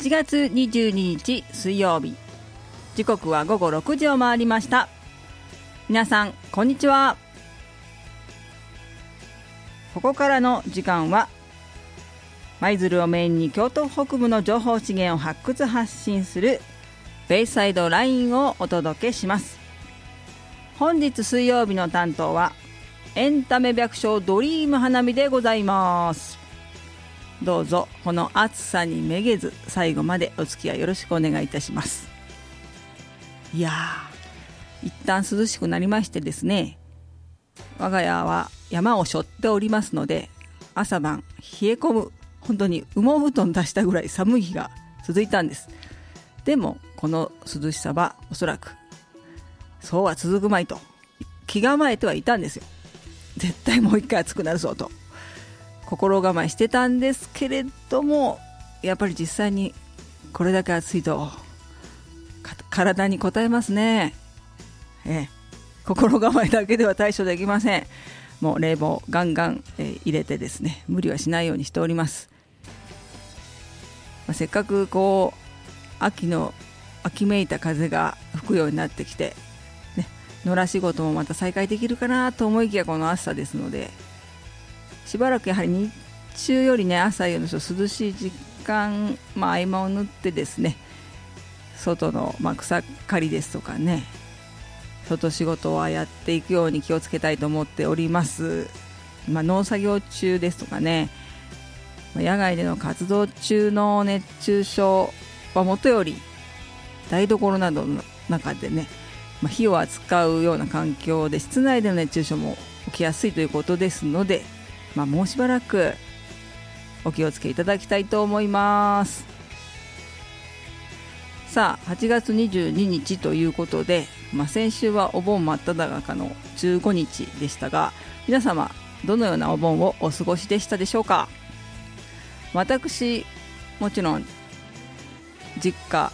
8月22日水曜日。時刻は午後6時を回りました。皆さんこんにちは。ここからの時間は舞鶴をメインに京都北部の情報資源を発掘発信するベイサイドラインをお届けします。本日水曜日の担当はエンタメ百姓ドリーム花見でございます。どうぞ。この暑さにめげず最後までお付き合いよろしくお願いいたします。いやー一旦涼しくなりましてですね我が家は山を背負っておりますので朝晩冷え込む本当に羽毛布団出したぐらい寒い日が続いたんです。でもこの涼しさはおそらくそうは続くまいと気構えてはいたんですよ。絶対もう一回暑くなるぞと。心構えしてたんですけれどもやっぱり実際にこれだけ暑いと体に応えますね。ええ。心構えだけでは対処できません。もう冷房ガンガン、えー、入れてですね無理はしないようにしております、まあ、せっかくこう秋の秋めいた風が吹くようになってきて、ね、野良仕事もまた再開できるかなと思いきやこの暑さですのでしばらくやはり日中よりね朝より涼しい時間、まあ、合間を縫ってですね外の、まあ、草刈りですとかね外仕事はやっていくように気をつけたいと思っております、まあ、農作業中ですとかね野外での活動中の熱中症はもとより台所などの中でね、まあ、火を扱うような環境で室内での熱中症も起きやすいということですのでまあ、もうしばらくお気をつけいただきたいと思います。さあ8月22日ということで、まあ、先週はお盆真っ只中の15日でしたが皆様どのようなお盆をお過ごしでしたでしょうか？私もちろん実家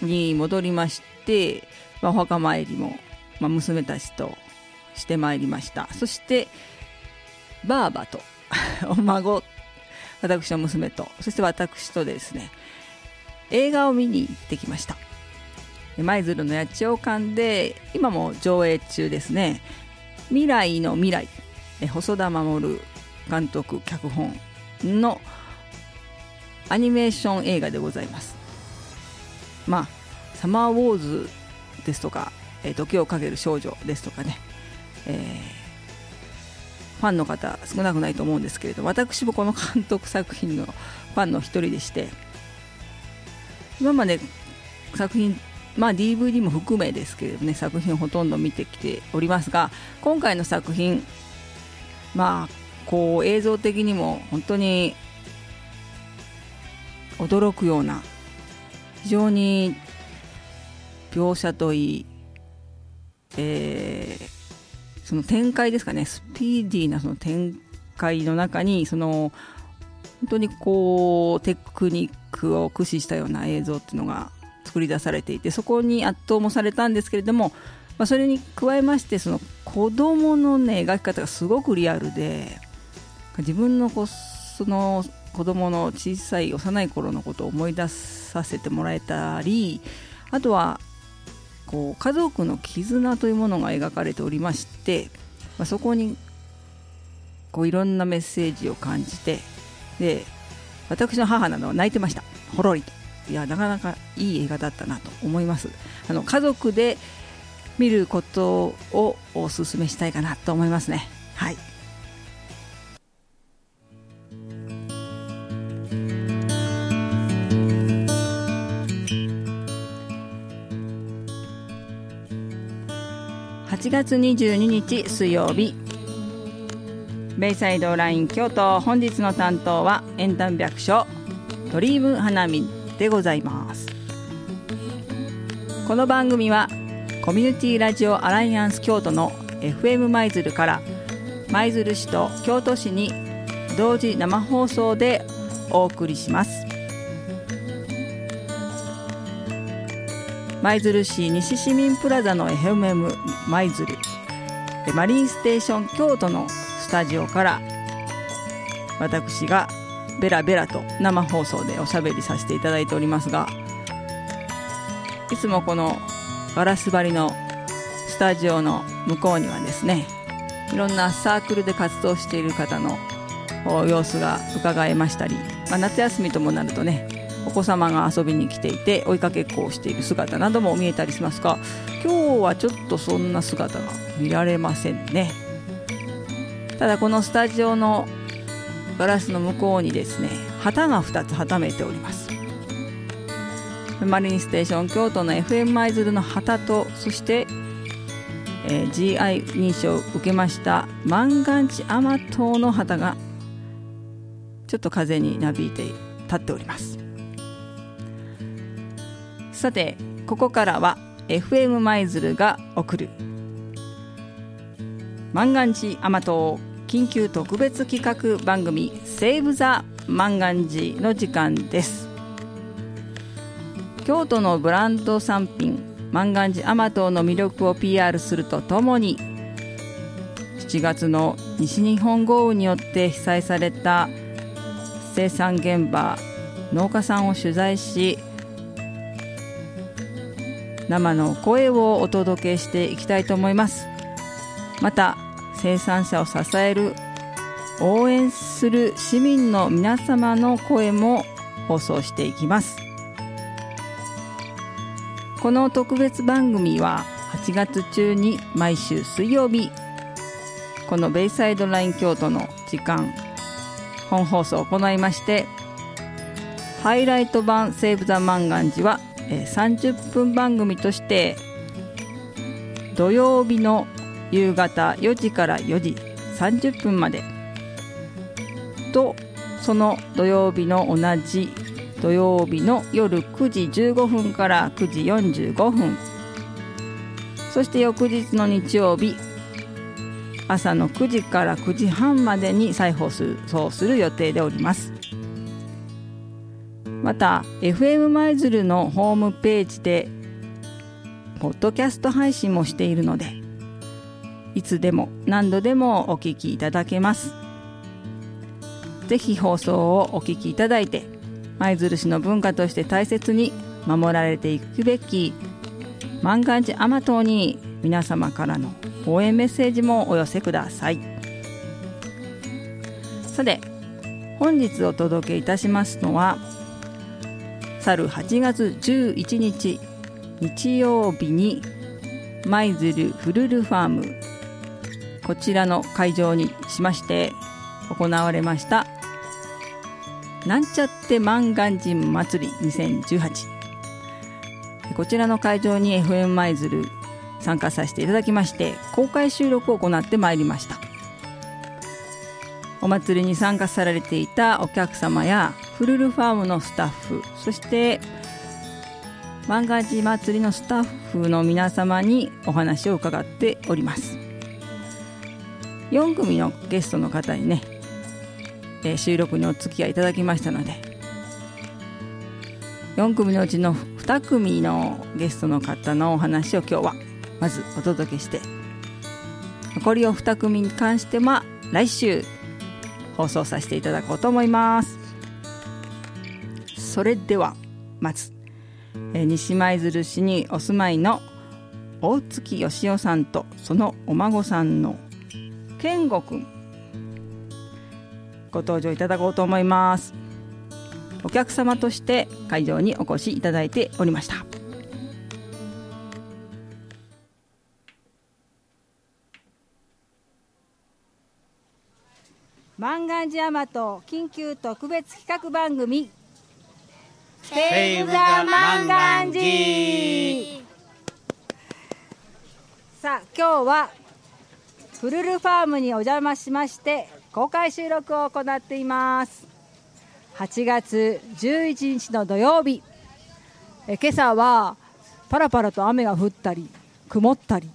に戻りまして、まあ、お墓参りも、まあ、娘たちとしてまいりました。そしてばあばと お孫私の娘とそして私とですね映画を見に行ってきました。舞鶴の八千代館で今も上映中ですね。未来の未来細田守監督脚本のアニメーション映画でございます。まあサマーウォーズですとか時をかける少女ですとかね、えーファンの方少なくないと思うんですけれど私もこの監督作品のファンの一人でして今まで作品まあ DVD も含めですけれどね作品をほとんど見てきておりますが今回の作品まあこう映像的にも本当に驚くような非常に描写といい、えー、その展開ですかね。スピーディーなその展開の中にその本当にこうテクニックを駆使したような映像っていうのが作り出されていてそこに圧倒もされたんですけれども、まあ、それに加えましてその子供のね描き方がすごくリアルで自分のこその子供の小さい幼い頃のことを思い出させてもらえたりあとはこう家族の絆というものが描かれておりまして、まあ、そこにこういろんなメッセージを感じてで私の母などは泣いてました。ほろりと。いやなかなかいい映画だったなと思います。あの家族で見ることをお勧めしたいかなと思いますね。はい。8月22日水曜日。ベイサイドライン京都本日の担当はエンタメ百姓ドリーム花見でございます。この番組はコミュニティラジオアライアンス京都の FM 舞鶴から舞鶴市と京都市に同時生放送でお送りします。舞鶴市西市民プラザの FM 舞鶴マリンステーション京都のスタジオから私がベラベラと生放送でおしゃべりさせていただいておりますがいつもこのガラス張りのスタジオの向こうにはですねいろんなサークルで活動している方の様子が伺えましたり、まあ、夏休みともなるとねお子様が遊びに来ていて追いかけっこをしている姿なども見えたりしますが今日はちょっとそんな姿が見られませんね。ただこのスタジオのガラスの向こうにですね旗が2つはためております。マリンステーション京都の FM 舞鶴の旗とそして、えー、GI 認証を受けました万願寺甘党の旗がちょっと風になびいて立っております。さてここからは FM 舞鶴が送る。万願寺甘党緊急特別企画番組「セーブ・ザ・万願寺」の時間です。京都のブランド産品万願寺甘党の魅力を PR するとともに7月の西日本豪雨によって被災された生産現場農家さんを取材し生の声をお届けしていきたいと思います。また生産者を支える応援する市民の皆様の声も放送していきます。この特別番組は8月中に毎週水曜日このベイサイドライン京都の時間本放送を行いましてハイライト版「セーブ・ザ・万願寺」は30分番組として土曜日の夕方4時から4時30分まで。とその土曜日の同じ土曜日の夜9時15分から9時45分。そして翌日の日曜日朝の9時から9時半までに再放送する予定でおります。また FM 舞鶴のホームページでポッドキャスト配信もしているのでいつでも何度でもお聞きいただけます。ぜひ放送をお聞きいただいて舞鶴市の文化として大切に守られていくべき万願寺甘党に皆様からの応援メッセージもお寄せください。さて本日お届けいたしますのは去る8月11日日曜日に舞鶴フルルファームこちらの会場にしまして行われましたなんちゃって万願寺祭り2018こちらの会場に FM 舞鶴参加させていただきまして公開収録を行ってまいりました。お祭りに参加されていたお客様やフルルファームのスタッフそして万願寺祭りのスタッフの皆様にお話を伺っております。4組のゲストの方にね、えー、収録にお付き合いいただきましたので4組のうちの2組のゲストの方のお話を今日はまずお届けして残りを2組に関しては来週放送させていただこうと思います。それではまず、え西舞鶴市にお住まいの大月義雄さんとそのお孫さんの健吾くんご登場いただこうと思います。お客様として会場にお越しいただいておりました。万願寺山と緊急特別企画番組セーブ・ザ・万願寺さあ今日はフルルファームにお邪魔しまして公開収録を行っています。8月11日の土曜日。え今朝はパラパラと雨が降ったり曇ったり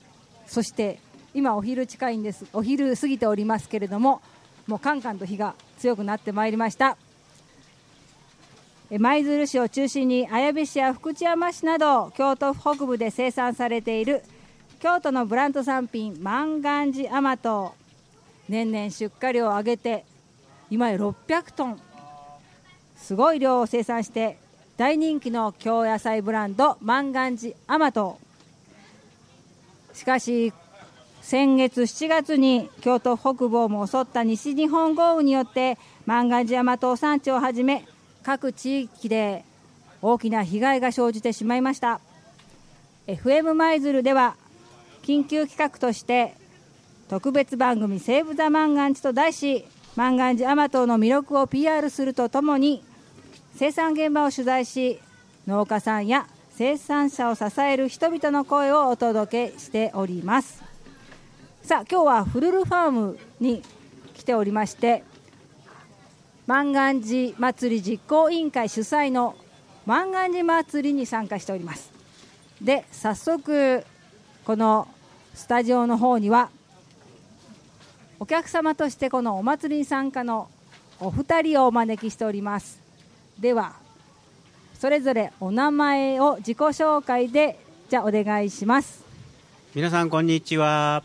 そして今お昼近いんですお昼過ぎておりますけれどももうカンカンと日が強くなってまいりました。舞鶴市を中心に綾部市や福知山市など京都府北部で生産されている京都のブランド産品万願寺甘党年々出荷量を上げて今や600トン。すごい量を生産して大人気の京野菜ブランド万願寺甘党しかし先月7月に京都北部をも襲った西日本豪雨によって万願寺甘党産地をはじめ各地域で大きな被害が生じてしまいました。FM 舞鶴では緊急企画として特別番組「セーブ・ザ・万願寺」と題し万願寺甘党の魅力を PR するとともに生産現場を取材し農家さんや生産者を支える人々の声をお届けしております。さあ今日はフルルファームに来ておりまして万願寺祭り実行委員会主催の万願寺祭りに参加しております。で早速このスタジオの方にはお客様としてこのお祭りに参加のお二人をお招きしております。ではそれぞれお名前を自己紹介でじゃあお願いします。皆さんこんにちは。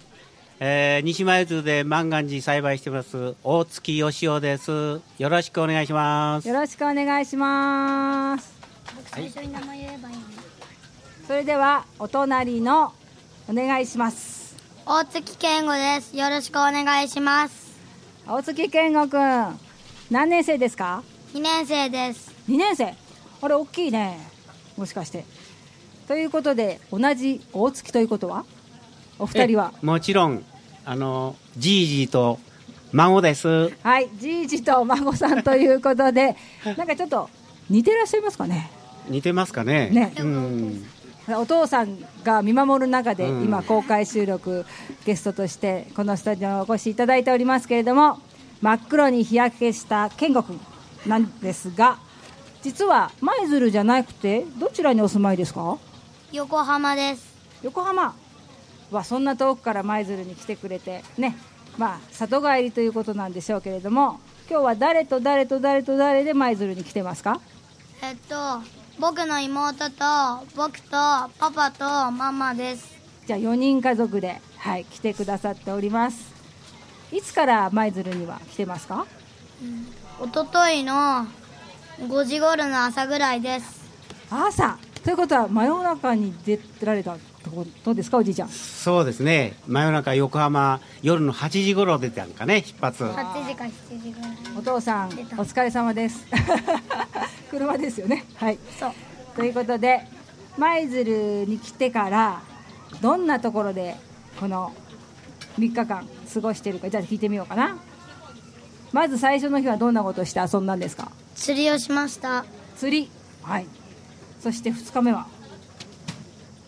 えー、西前津で万願寺栽培してます大月義雄です。よろしくお願いします。よろしくお願いします。最初に名前言えばい。いの、それではお隣のお願いします。大月健吾です。よろしくお願いします。大月健吾くん何年生ですか？2年生です。2年生。あれ大きいね。もしかして。ということで同じ大月ということは？お二人は？もちろんあのじいじと孫です。はいじいじと孫さんということで なんかちょっと似てらっしゃいますかね？似てますかね？ね。うん。お父さんが見守る中でうん。今公開収録ゲストとしてこのスタジオにお越しいただいておりますけれども真っ黒に日焼けした健吾君なんですが実は舞鶴じゃなくてどちらにお住まいですか？横浜です。横浜はそんな遠くから舞鶴に来てくれてね。まあ里帰りということなんでしょうけれども今日は誰と誰と誰と誰で舞鶴に来てますか？えっと僕の妹と僕とパパとママです。じゃあ4人家族で、はい、来てくださっております。いつから舞鶴には来てますか？一昨日の5時頃の朝ぐらいです。朝。ということは真夜中に出られたってことですかおじいちゃん？そうですね。真夜中横浜夜の8時頃出たんかね出発。8時か7時ぐらい。お父さんお疲れ様です。車ですよね。はい。そう。ということで舞鶴に来てからどんなところでこの3日間過ごしてるかじゃあ聞いてみようかな。まず最初の日はどんなことをして遊んだんですか？釣りをしました。釣り？はい。そして2日目は？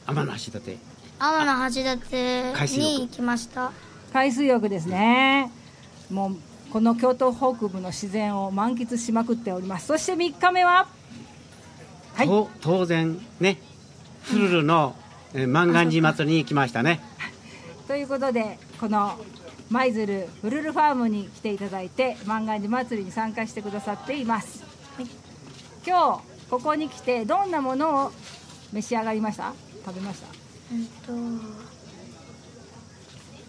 天橋立。天橋立海水浴。に行きました。海水浴ですね。もうこの京都北部の自然を満喫しまくっております。そして3日目ははい。と当然ねフルルのえー万願寺祭りに来ましたね。ということでこの舞鶴フルルファームに来ていただいて万願寺祭りに参加してくださっています、今日ここに来てどんなものを召し上がりました？食べました？えっと。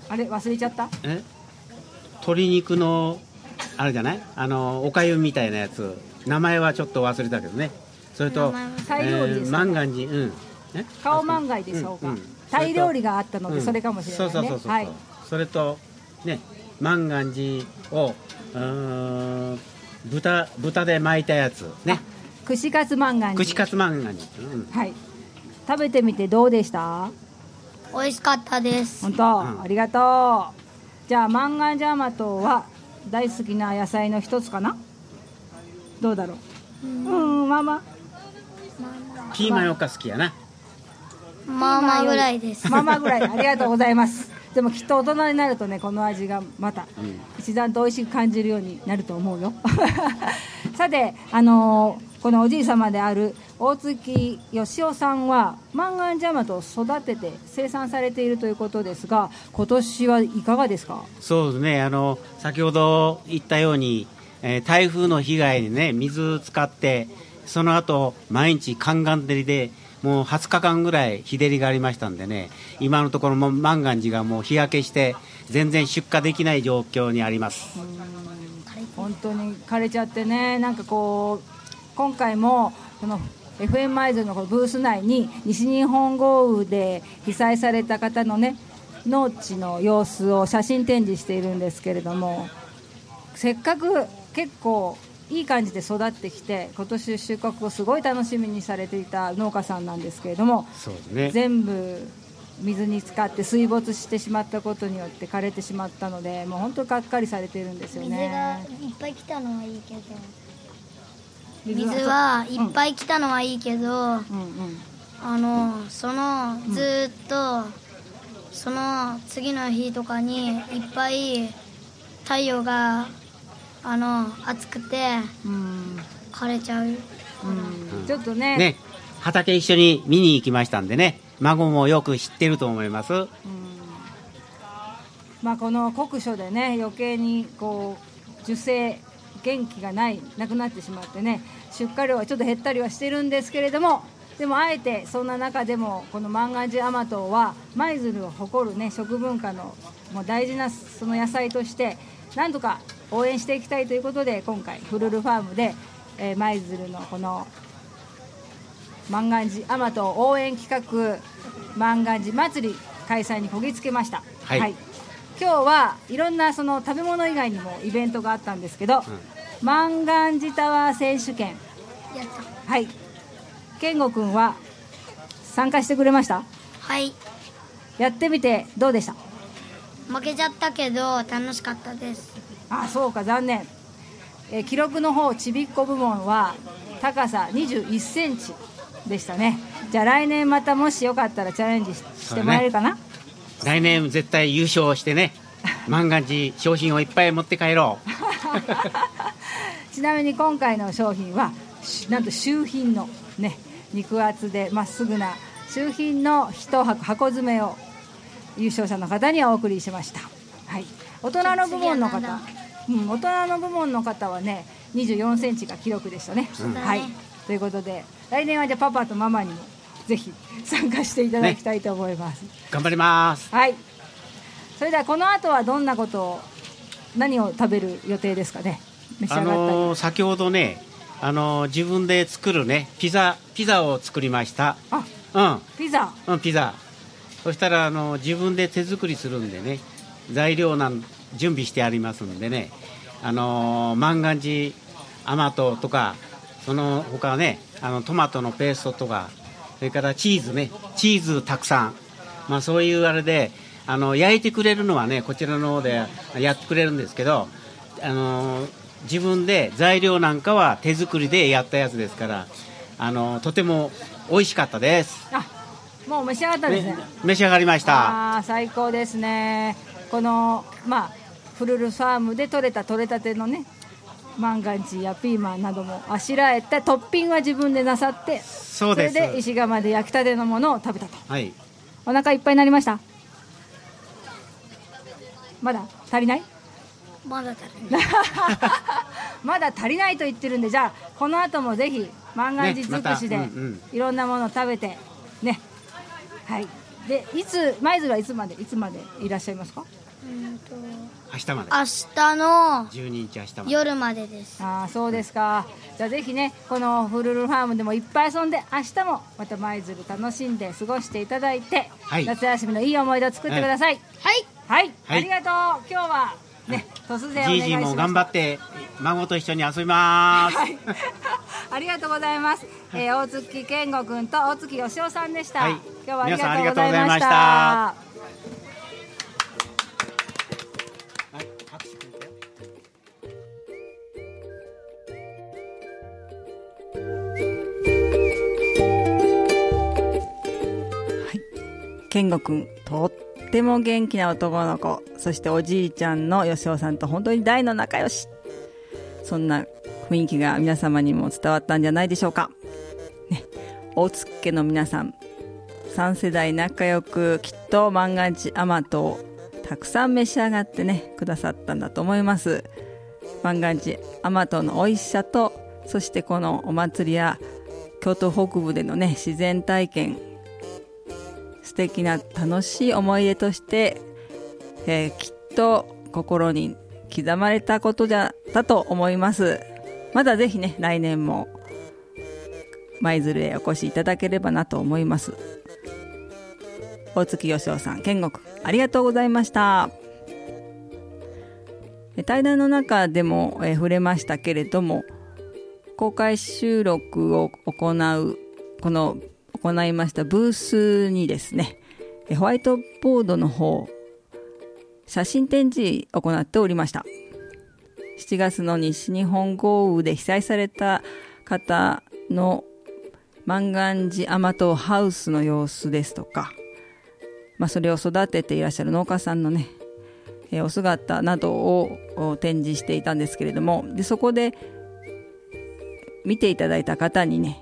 あれ忘れちゃった？え？鶏肉のあれじゃない？あのおかゆみたいなやつ。名前はちょっと忘れたけどね。それと名前は。タイ料理ですか万願寺うん。え？顔万がいでしょうか、んんタイ料理があったのでうん。それかもしれないね、そうそうそうそう、はい。それとね万願寺をうーん豚豚で巻いたやつ。ね。串カツ万願寺串カツ万願寺、うん、はい食べてみてどうでした？美味しかったです。本当、うんありがとう。じゃあマンガンジャマトは大好きな野菜の一つかな？どうだろう？うん。まあまピーマンよっか好きやな。まあまあぐらいです。あまあまあぐらい。ありがとうございます。でもきっと大人になるとねこの味がまたうん。一段と美味しく感じるようになると思うよ。さてあのーこのおじい様である大月義雄さんはマンガンジャマトを育てて生産されているということですが今年はいかがですか？そうですね。あの先ほど言ったように、えー台風の被害にね水使ってその後毎日寒岸照りでもう20日間ぐらい日照りがありましたんでね今のところも万願寺がもう日焼けして全然出荷できない状況にあります。本当に枯れちゃってねなんかこう今回もこの FM 舞鶴のブース内に西日本豪雨で被災された方のね農地の様子を写真展示しているんですけれどもせっかく結構いい感じで育ってきて今年収穫をすごい楽しみにされていた農家さんなんですけれどもそうですね。全部水に浸かって水没してしまったことによって枯れてしまったのでもう本当がっかりされてるんですよ水がねいっぱい来たのはいいけど水水はいっぱい来たのはいいけど、うん。うんあのそのずーっと、その次の日とかにいっぱい太陽があの暑くてうん。枯れちゃう。うん。ちょっとね。ね畑一緒に見に行きましたんでね孫もよく知ってると思います。うん。まあ、この酷暑でね余計にこう受精元気がないなくなってしまってね出荷量はちょっと減ったりはしてるんですけれどもでもあえてそんな中でもこの万願寺甘党は舞鶴を誇るね食文化のもう大事なその野菜としてなんとか応援していきたいということで今回フルルファームでえー舞鶴のこの万願寺甘党応援企画万願寺祭り開催にこぎつけました、はい。今日はいろんなその食べ物以外にもイベントがあったんですけど、万願寺タワー選手権。はい。健吾君は参加してくれました？はい。やってみてどうでした？負けちゃったけど楽しかったです。あそうか残念、えー記録の方ちびっこ部門は高さ2 1センチでしたね。じゃあ来年またもしよかったらチャレンジししてもらえるかな、来年絶対優勝してね。万願寺商品をいっぱい持って帰ろう ちなみに今回の商品はしなんと周品のね肉厚でまっすぐな周品の一箱箱詰めを優勝者の方にはお送りしました、はい、大人の部門の方。うん、大人の部門の方はね2 4センチが記録でしたね、そうだね。はい。ということで来年はじゃあパパとママにもぜひ参加していただきたいと思います、頑張ります。はい。それではこの後はどんなことを何を食べる予定ですかね？召し上あがったり、のー先ほどねあのー自分で作るねピザピザを作りました。あうん。ピザ。うん、ピザ。そしたらあの自分で手作りするんでね材料なん準備してありますんでねあのー万願寺甘党とかその他ねあのトマトのペーストとかそれからチーズねチーズたくさん。まあそういうあれであの焼いてくれるのはねこちらの方でやってくれるんですけどあのー自分で材料なんかは手作りでやったやつですからあのーとても美味しかったですあもう召し上がったんですねね召し上がりました。あー最高ですねこのまあフルルファームで採れた採れたてのね万願寺やピーマンなどもあしらえてトッピングは自分でなさってそ。れで石窯で焼きたてのものを食べたとはい。お腹いっぱいになりましたまだ足りない？まだ足りない。まだ足りないと言ってるんでじゃあこの後もぜひ万願寺尽くしでねまたうんうん。いろんなものを食べてね。はい。でいつ舞鶴はいつまでいつまでいらっしゃいますか？うんと明日まで。明日の12日明日まで。夜までです。ああそうですか。じゃあぜひねこのフルルファームでもいっぱい遊んで明日もまた舞鶴楽しんで過ごしていただいて、はい。夏休みのいい思い出を作ってください。はい。はい、はい。ありがとう。今日はね突然お願いじいじも頑張って孫と一緒に遊びます。はい、ありがとうございます。えー大月健吾君と大月義雄さんでした。はい。今日はありがとうございまし。皆さんありがとうござい。ましたはい。拍手くれたよ健吾君、とっても元気な男の子、そしておじいちゃんの義雄さんと本当に大の仲良し。そんな雰囲気が皆様にも伝わったんじゃないでしょうか。ね、大月家の皆さん、3世代仲良くきっと万願寺甘党をたくさん召し上がってね、くださったんだと思います。万願寺甘党の美味しさと、そしてこのお祭りや京都北部でのね、自然体験、素敵な楽しい思い出として、えーきっと心に刻まれたことだったと思います。まだぜひね、来年も舞鶴へお越しいただければなと思います大月義雄さん天国ありがとうございました対談の中でも、え触れましたけれども公開収録を行うこの行いましたブースにですねホワイトボードの方写真展示を行っておりました。7月の西日本豪雨で被災された方の万願寺甘党ハウスの様子ですとか、まあ、それを育てていらっしゃる農家さんのね、えお姿などを展示していたんですけれどもでそこで見ていただいた方にね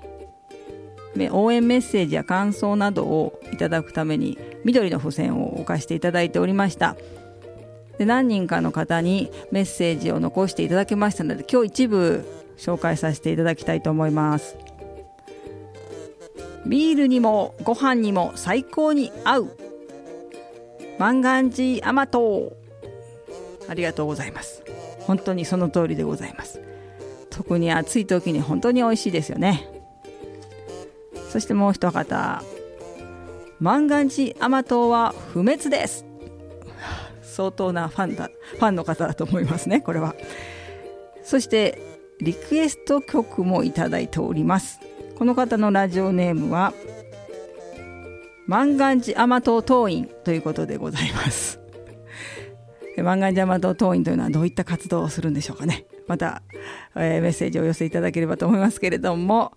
応援メッセージや感想などをいただくために緑の付箋を置かせていただいておりました。で何人かの方にメッセージを残していただきましたので今日一部紹介させていただきたいと思います。ビールにもご飯にも最高に合う。万願寺甘党ありがとうございます。本当にその通りでございます。特に暑い時に本当に美味しいですよね。そしてもう一方万願寺甘党は不滅です。相当なファンだファンの方だと思いますねこれは。そしてリクエスト曲もいただいております。この方のラジオネームは万願寺甘党党員ということでございます。万願寺甘党党員というのはどういった活動をするんでしょうかね。また、えー、メッセージをお寄せいただければと思いますけれども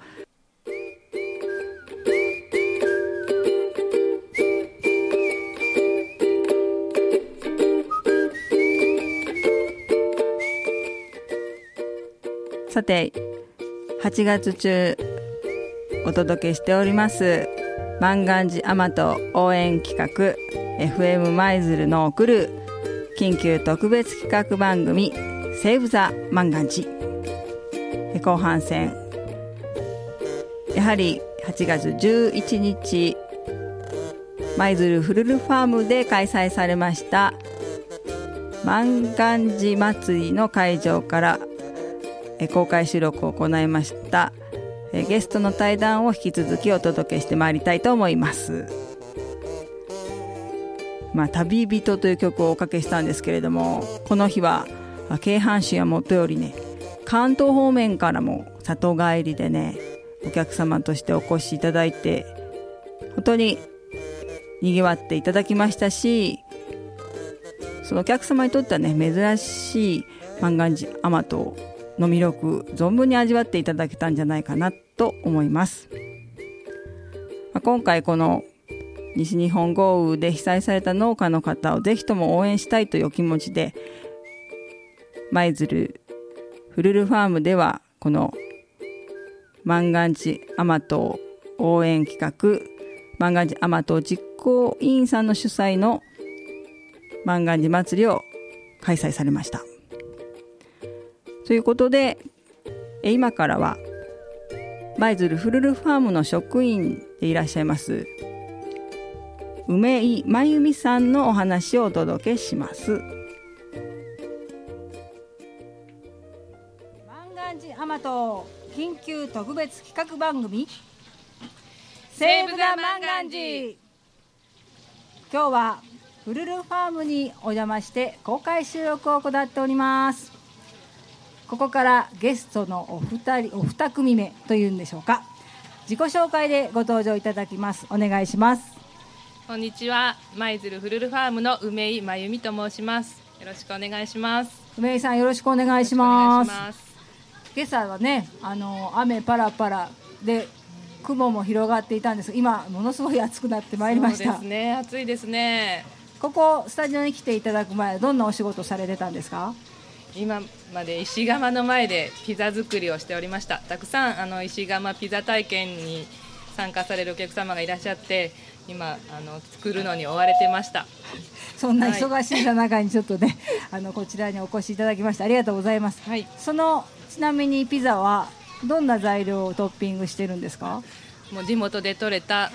さて8月中お届けしております万願寺甘と応援企画 FM 舞鶴の送る緊急特別企画番組セーブ・ザ・万願寺。後半戦。やはり8月11日舞鶴フルルファームで開催されました万願寺祭りの会場から公開収録を行いました。ゲストの対談を引き続きお届けしてまいりたいと思います。まあ、旅人という曲をおかけしたんですけれどもこの日は京阪神はもとよりね関東方面からも里帰りでねお客様としてお越しいただいて本当ににぎわっていただきましたしそのお客様にとってはね珍しい万願寺甘党の魅力存分に味わっていただけたんじゃないかなと思います、まあ、今回この西日本豪雨で被災された農家の方をぜひとも応援したいという気持ちで舞鶴フルルファームではこの万願寺甘党応援企画万願寺甘党実行委員さんの主催の万願寺祭りを開催されました。ということで今からは舞鶴フルルファームの職員でいらっしゃいます梅井真由美さんのお話をお届けします。万願寺甘党緊急特別企画番組セーブ・ザ・万願寺今日はフルルファームにお邪魔して公開収録を行っておりますここからゲストのお二人お二組目というんでしょうか。自己紹介でご登場いただきます。お願いします。こんにちは。舞鶴フルルファームの梅井真由美と申します。よろしくお願いします。梅井さんよろしくお願いします。今朝はねあの雨パラパラで雲も広がっていたんです今ものすごい暑くなってまいりました。ですね。暑いですね。ここスタジオに来ていただく前どんなお仕事されてたんですか？今まで石窯の前でピザ作りをしておりました。たくさんあの石窯ピザ体験に参加されるお客様がいらっしゃって今あの作るのに追われてました。そんな忙しい中にちょっとね、はい、あのこちらにお越しいただきましてありがとうございます、はい、そのちなみにピザはどんな材料をトッピングしてるんですか？もう地元で採れた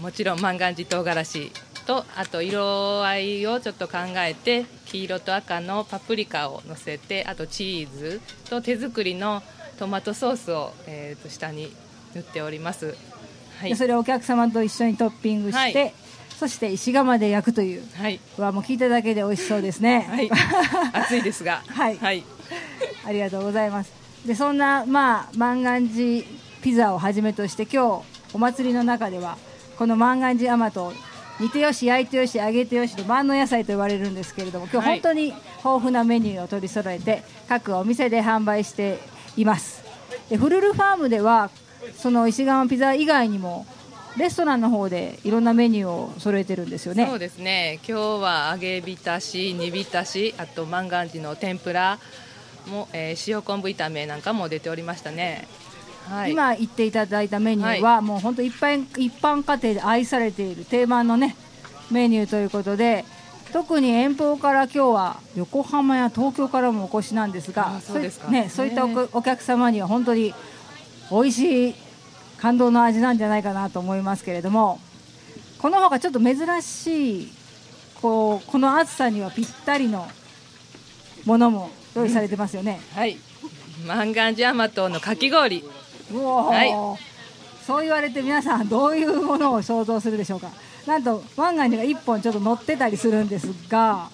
もちろん万願寺唐辛子とあと色合いをちょっと考えて黄色と赤のパプリカをのせてあとチーズと手作りのトマトソースを、えー、と下に言っております。はい。でそれをお客様と一緒にトッピングして、はい。そして石窯で焼くというはい、うわもう聞いただけで美味しそうですね。はい、暑いですが、はい。はい、ありがとうございます。でそんなまあ万願寺ピザをはじめとして今日お祭りの中ではこの万願寺甘党煮てよし焼いてよし揚げてよしの万能野菜と言われるんですけれども今日はい本当に豊富なメニューを取り揃えて各お店で販売していますでフルルファームではその石窯ピザ以外にもレストランの方でいろんなメニューを揃えてるんですよねそうですね。今日は揚げ浸し、煮浸し、あと万願寺の天ぷらも、えー塩昆布炒めなんかも出ておりましたね。はい、今言っていただいたメニューは、もう本当一般一般家庭で愛されている定番のねメニューということで特に遠方から今日は横浜や東京からもお越しなんですがあそうですか。いね、そういったおお客様には本当に美味しい感動の味なんじゃないかなと思いますけれどもこの他ちょっと珍しいこうこの暑さにはぴったりのものも用意されてますよね。はい、万願寺甘党のかき氷。うおーはいそう言われて皆さんどういうものを想像するでしょうかなんと万願寺が1本ちょっと乗ってたりするんですが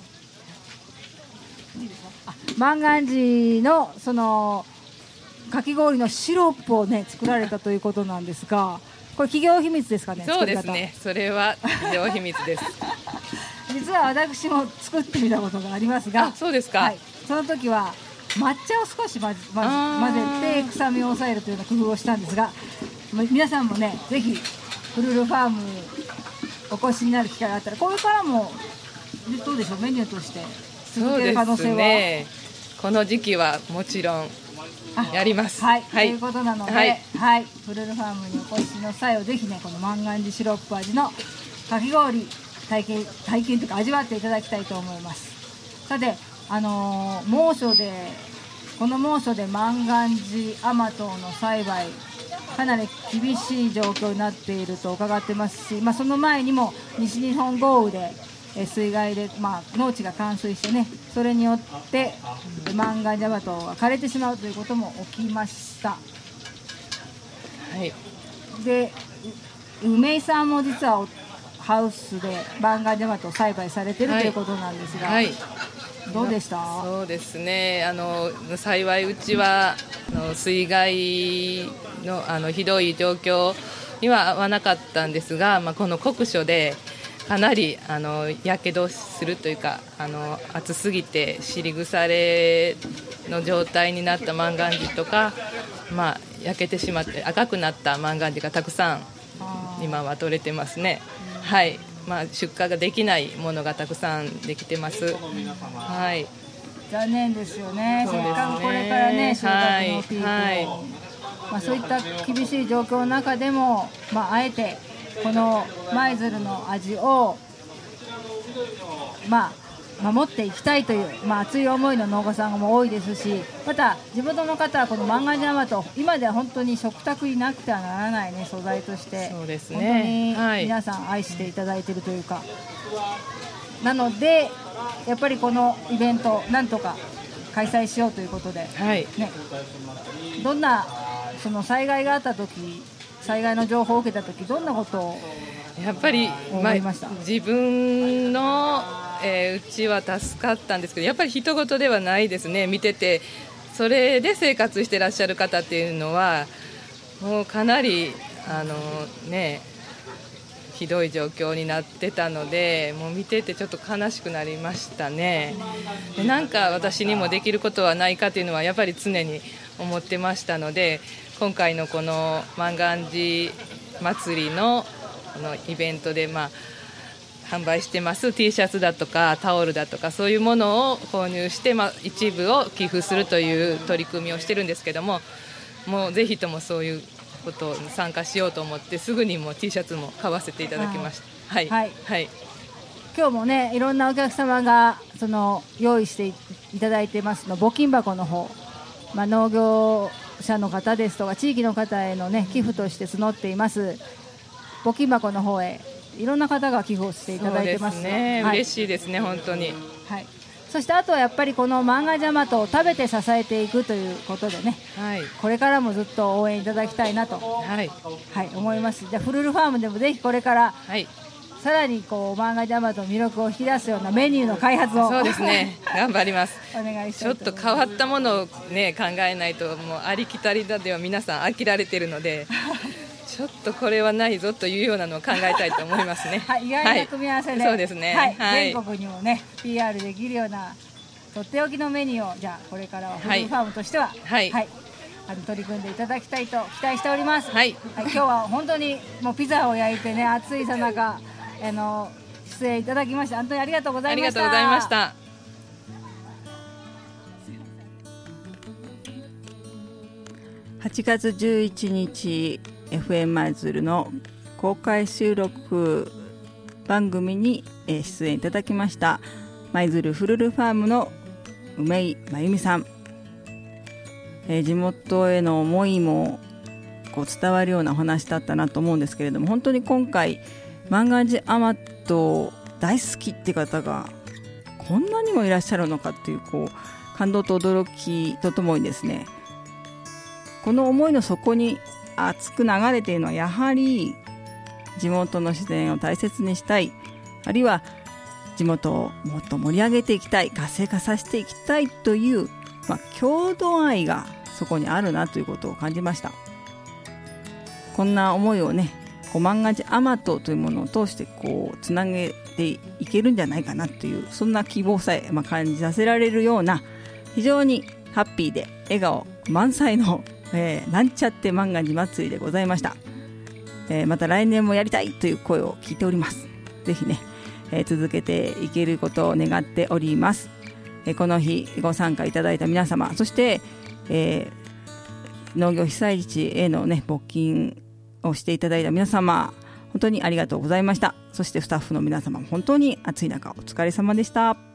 あ万願寺のそのかき氷のシロップをね作られたということなんですがこれ企業秘密ですかねそうですね。それは企業秘密です。方 実は私も作ってみたことがありますがあ、そうですか。はい、その時は抹茶を少し混ぜて臭みを抑えるというような工夫をしたんですがま皆さんもねぜひフルルファームお越しになる機会があったらこれからもどうでしょうメニューとして続ける可能性は、ね。この時期はもちろんあやります。はい、はい。ということなので、ははいい、フルルファームにお越しの際はぜひねこの万願寺シロップ味のかき氷体験体験というか味わっていただきたいと思います。さてあのー猛暑でこの猛暑で万願寺甘党の栽培かなり厳しい状況になっていると伺ってますし、まあ、その前にも西日本豪雨でえー水害で、まあ、農地が冠水してねそれによって万願寺甘党が枯れてしまうということも起きましたはい。でう梅井さんも実はおハウスで万願寺甘党を栽培されてる、はいということなんですが、はい。どうでした？そうですね。あの幸いうちはあの水害のあのひどい状況には合わなかったんですが、まあこの酷暑でかなりあのやけどするというかあの暑すぎて尻腐れの状態になった万願寺とか、まあ焼けてしまって赤くなった万願寺がたくさん今は取れてますね。はい。まあ出荷ができないものがたくさんできてます。はい。残念ですよね。そうですね。せっかくこれからね収穫のピークを、はい。まあ、そういった厳しい状況の中でも、まあ、あえてこの舞鶴の味を、まあ、守っていきたいという、まあ、熱い思いの農家さんも多いですしまた地元の方はこの万願寺甘と今では本当に食卓になくてはならない、ね、素材としてそうです本ね当に皆さん愛していただいているというか、なのでやっぱりこのイベントなんとか開催しようということで、はい。ね、どんなその災害があった時災害の情報を受けた時どんなことをやっぱり、ました。自分の、えーうちは助かったんですけどやっぱり人事ではないですね。見てて。それで生活してらっしゃる方っていうのはもうかなりあのねひどい状況になってたのでもう見ててちょっと悲しくなりましたね。でなんか私にもできることはないかというのはやっぱり常に思ってましたので今回のこの万願寺祭りのこのイベントで、まあ、販売してます T シャツだとかタオルだとかそういうものを購入して、まあ、一部を寄付するという取り組みをしてるんですけどももうぜひともそういうことに参加しようと思ってすぐにもう T シャツも買わせていただきました。はい、はい。はい。今日もねいろんなお客様がその用意していただいてますの募金箱の方、まあ、農業者の方ですとか地域の方へのね寄付として募っています募金箱の方へいろんな方が寄付をしていただいてますすね、はい。嬉しいですね本当に。はい、そしてあとはやっぱりこの漫画ジャマトを食べて支えていくということでねはい。これからもずっと応援いただきたいなと、はい。はい、思います。じゃあフルルファームでもぜひこれからはい。さらにこう漫画ジャマトの魅力を引き出すようなメニューの開発を。そうですね。頑張ります。お願いしちょっと変わったものをね考えないともうありきたりだでは皆さん飽きられてるので ちょっとこれはないぞというようなのを考えたいと思いますね。はい、意外な組み合わせで、そうですね。はいはい。全国にもね PR できるようなとっておきのメニューをじゃあこれからはフはいルファームとしては、はい。あの取り組んでいただきたいと期待しております。はい。今日は本当にもうピザを焼いてね暑いさなか あの出演いただきまして本当にありがとうござあいました。りがとうございまし。た。8月11日 FM 舞鶴の公開収録番組に出演いただきました舞鶴フルルファームの梅井真由美さん、え地元への思いもこう伝わるようなお話だったなと思うんですけれども本当に今回漫画ジアマット大好きって方がこんなにもいらっしゃるのかっていうこう感動と驚きとともにですねこの思いの底に熱く流れているのはやはり地元の自然を大切にしたいあるいは地元をもっと盛り上げていきたい活性化させていきたいという、まあ、郷土愛がそこにあるなということを感じました。こんな思いをねこう漫画ジアマトというものを通してこうつなげていけるんじゃないかなというそんな希望さえ、まあ、感じさせられるような非常にハッピーで笑顔満載の、えーなんちゃって漫画じ祭りでございました、えーまた来年もやりたいという声を聞いております。ぜひね、えー続けていけることを願っております、えーこの日ご参加いただいた皆様そして、えー農業被災地へのね募金をしていただいた皆様本当にありがとうございました。そしてスタッフの皆様も本当に暑い中お疲れ様でした。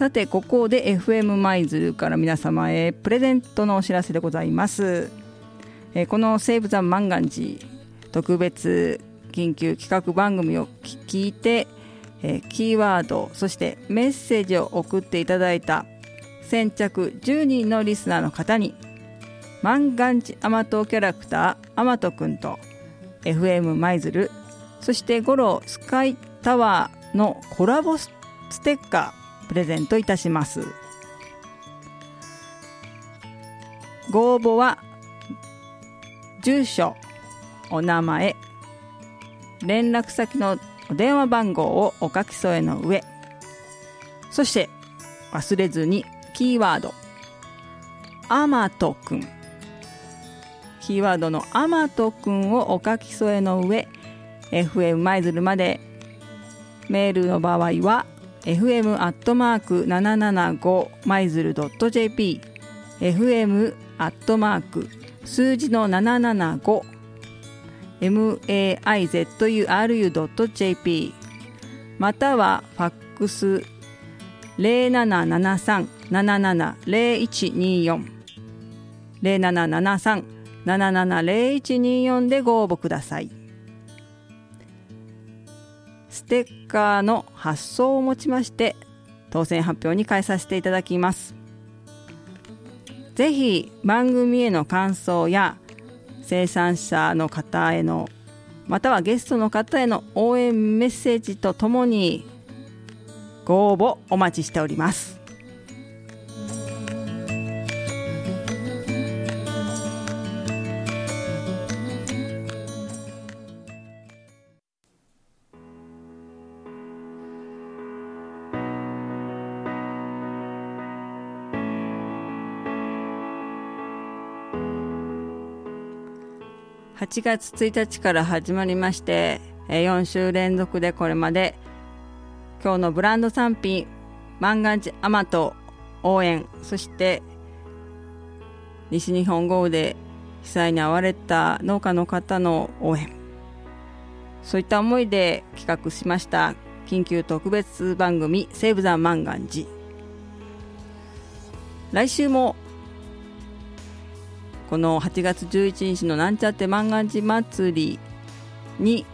さてここで FM 舞鶴から皆様へプレゼントのお知らせでございます、えーこの「セーブ・ザ・マンガンジ」特別緊急企画番組を聞いて、えーキーワードそしてメッセージを送っていただいた先着10人のリスナーの方にマンガンジアマトキャラクターアマトくんと FM 舞鶴そしてゴロスカイタワーのコラボステッカープレゼントいたします。ご応募は住所お名前連絡先のお電話番号をお書き添えの上そして忘れずにキーワードアマトくんキーワードのアマトくんをお書き添えの上 FM 舞鶴までメールの場合は fm アットマーク七七五マイズルドット jp fm アットマーク数字の七七五 maizuru ドット jp またはファックス零七七三七七零一二四零七七三七七零一二四でご応募ください。テッカーの発送をもちまして当選発表に変えさせていただきます。ぜひ番組への感想や生産者の方へのまたはゲストの方への応援メッセージとともにご応募お待ちしております。8月1日から始まりましてえ4週連続でこれまで今日のブランド産品マンガンジアマト応援そして西日本豪雨で被災に遭われた農家の方の応援。そういった思いで企画しました緊急特別番組「セーブ・ザ・マンガンジ」来週もこの8月11日のなんちゃってマンガンジ祭りに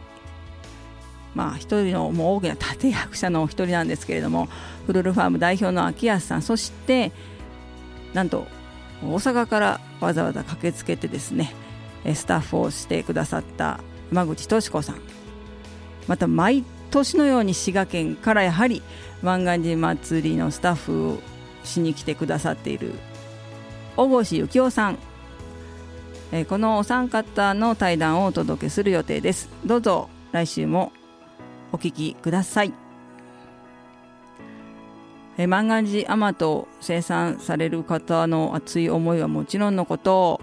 まあ、一人のもう大きな立役者のお一人なんですけれどもフルルファーム代表の秋安さんそしてなんと大阪からわざわざ駆けつけてですねスタッフをしてくださった山口敏子さん。また毎年のように滋賀県からやはり万願寺祭りのスタッフをしに来てくださっている小越幸男さん、え、このお三方の対談をお届けする予定です。どうぞ来週もお聞きください。えー、万願寺甘と生産される方の熱い思いはもちろんのこと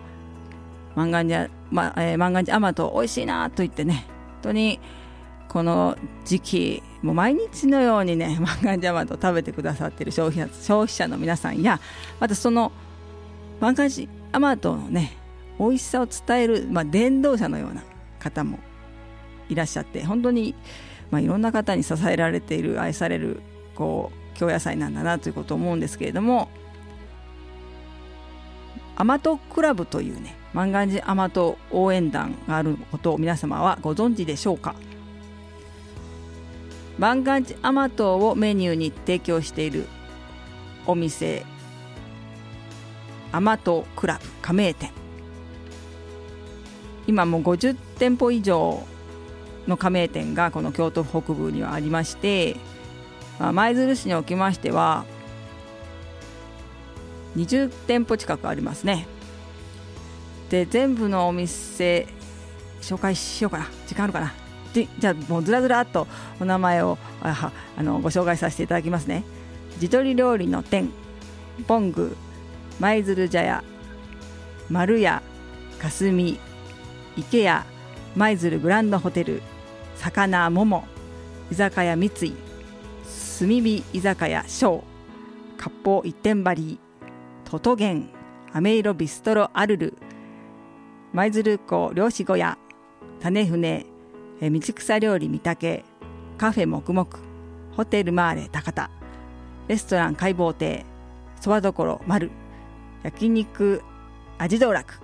万願寺、まえー、万願寺甘と美味しいなと言ってね本当にこの時期もう毎日のようにね 万願寺甘と食べてくださってる消費消費者の皆さんやまたその万願寺甘とのね美味しさを伝える、まあ、伝道者のような方もいらっしゃって本当に、まあ、いろんな方に支えられている愛されるこう京野菜なんだなということを思うんですけれども甘党クラブというね万願寺甘党応援団があることを皆様はご存知でしょうか？万願寺甘党をメニューに提供しているお店甘党クラブ加盟店。今もう50店舗以上の加盟店がこの京都北部にはありまして舞鶴市におきましては20店舗近くありますね。で全部のお店紹介しようかな。時間あるかな。じゃあもうずらずらっとお名前をああのご紹介させていただきますね。地鶏料理の店ポング舞鶴茶屋丸屋霞池屋舞鶴グランドホテル魚桃居酒屋三井炭火居酒屋小割烹一点張りトトゲン飴色ビストロアルル舞鶴港漁師小屋種船え道草料理御嶽カフェ黙々ホテルマーレ高田レストラン解剖亭そば処丸焼肉味道楽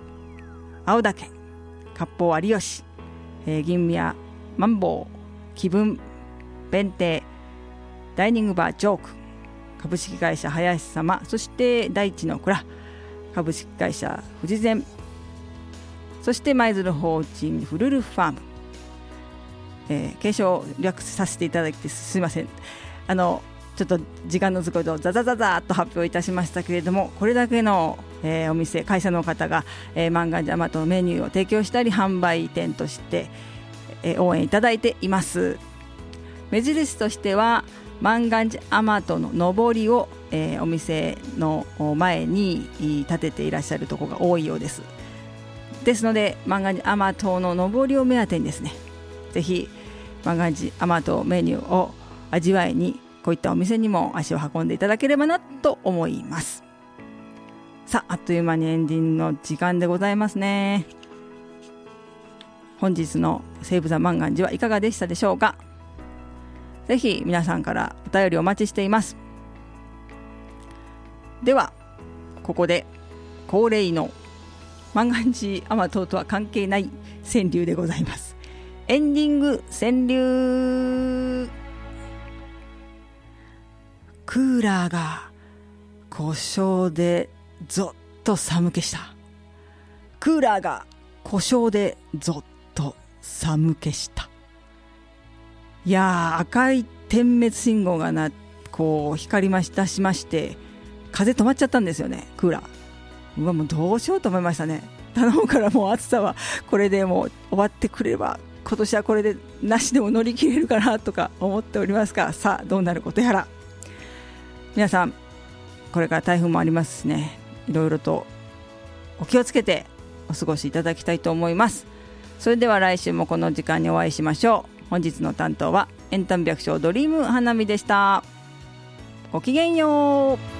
青岳割烹有吉、えー、銀宮マンボウ気分弁亭ダイニングバージョーク株式会社林様そして大地の蔵株式会社富士前そして舞鶴法人フルルファーム。えー、継承略させていただいてすみません。あのちょっと時間の都合でザザザザっと発表いたしましたけれどもこれだけの、えー、お店会社の方が、えー、漫画ジャマトのメニューを提供したり販売店として、えー、応援いただいています。目印としては万願寺アマトの上りを、えー、お店の前に立てていらっしゃるところが多いようです。ですので万願寺アマトの上りを目当てにですねぜひ万願寺甘党メニューを味わいにこういったお店にも足を運んでいただければなと思います。さああっという間にエンディングの時間でございますね。本日の西武座万願寺はいかがでしたでしょうか？ぜひ皆さんからお便りお待ちしています。ではここで恒例の万願寺甘党とは関係ない川柳でございます。エンディング川柳。クーラーが故障でぞっと寒気した。クーラーが故障でぞっと寒気した。いやー赤い点滅信号がなこう光りましたしまして風止まっちゃったんですよねクーラー。うわもうどうしようと思いましたね。頼むからもう暑さはこれでもう終わってくれば今年はこれでなしでも乗り切れるかなとか思っておりますがさあどうなることやら。皆さんこれから台風もありますしね。いろいろとお気をつけてお過ごしいただきたいと思います。それでは来週もこの時間にお会いしましょう。本日の担当はエンタメ百姓ドリーム花見でした。ごきげんよう。